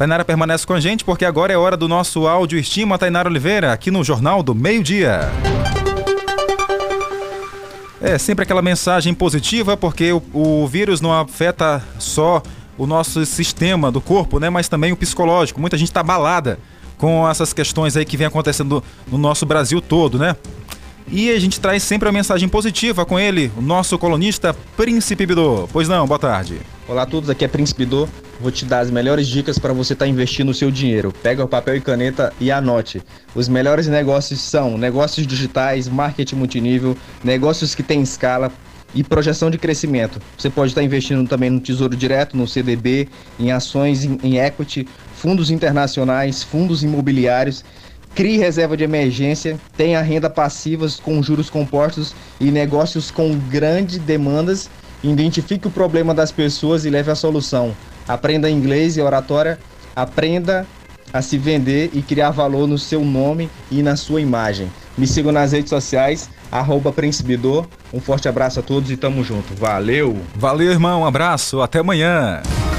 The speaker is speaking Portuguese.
Tainara permanece com a gente porque agora é hora do nosso áudio estima Tainara Oliveira aqui no Jornal do Meio-Dia. É sempre aquela mensagem positiva porque o, o vírus não afeta só o nosso sistema do corpo, né, mas também o psicológico. Muita gente está abalada com essas questões aí que vem acontecendo no nosso Brasil todo, né? E a gente traz sempre a mensagem positiva com ele, o nosso colunista Príncipe Bidô. Pois não, boa tarde. Olá a todos, aqui é Príncipe Bidô. Vou te dar as melhores dicas para você estar tá investindo o seu dinheiro. Pega o papel e caneta e anote. Os melhores negócios são negócios digitais, marketing multinível, negócios que têm escala, e projeção de crescimento. Você pode estar investindo também no Tesouro Direto, no CDB, em ações em, em equity, fundos internacionais, fundos imobiliários. Crie reserva de emergência, tenha renda passivas com juros compostos e negócios com grandes demandas. Identifique o problema das pessoas e leve a solução. Aprenda inglês e oratória. Aprenda a se vender e criar valor no seu nome e na sua imagem. Me sigam nas redes sociais, arroba Um forte abraço a todos e tamo junto. Valeu! Valeu, irmão. Um abraço. Até amanhã.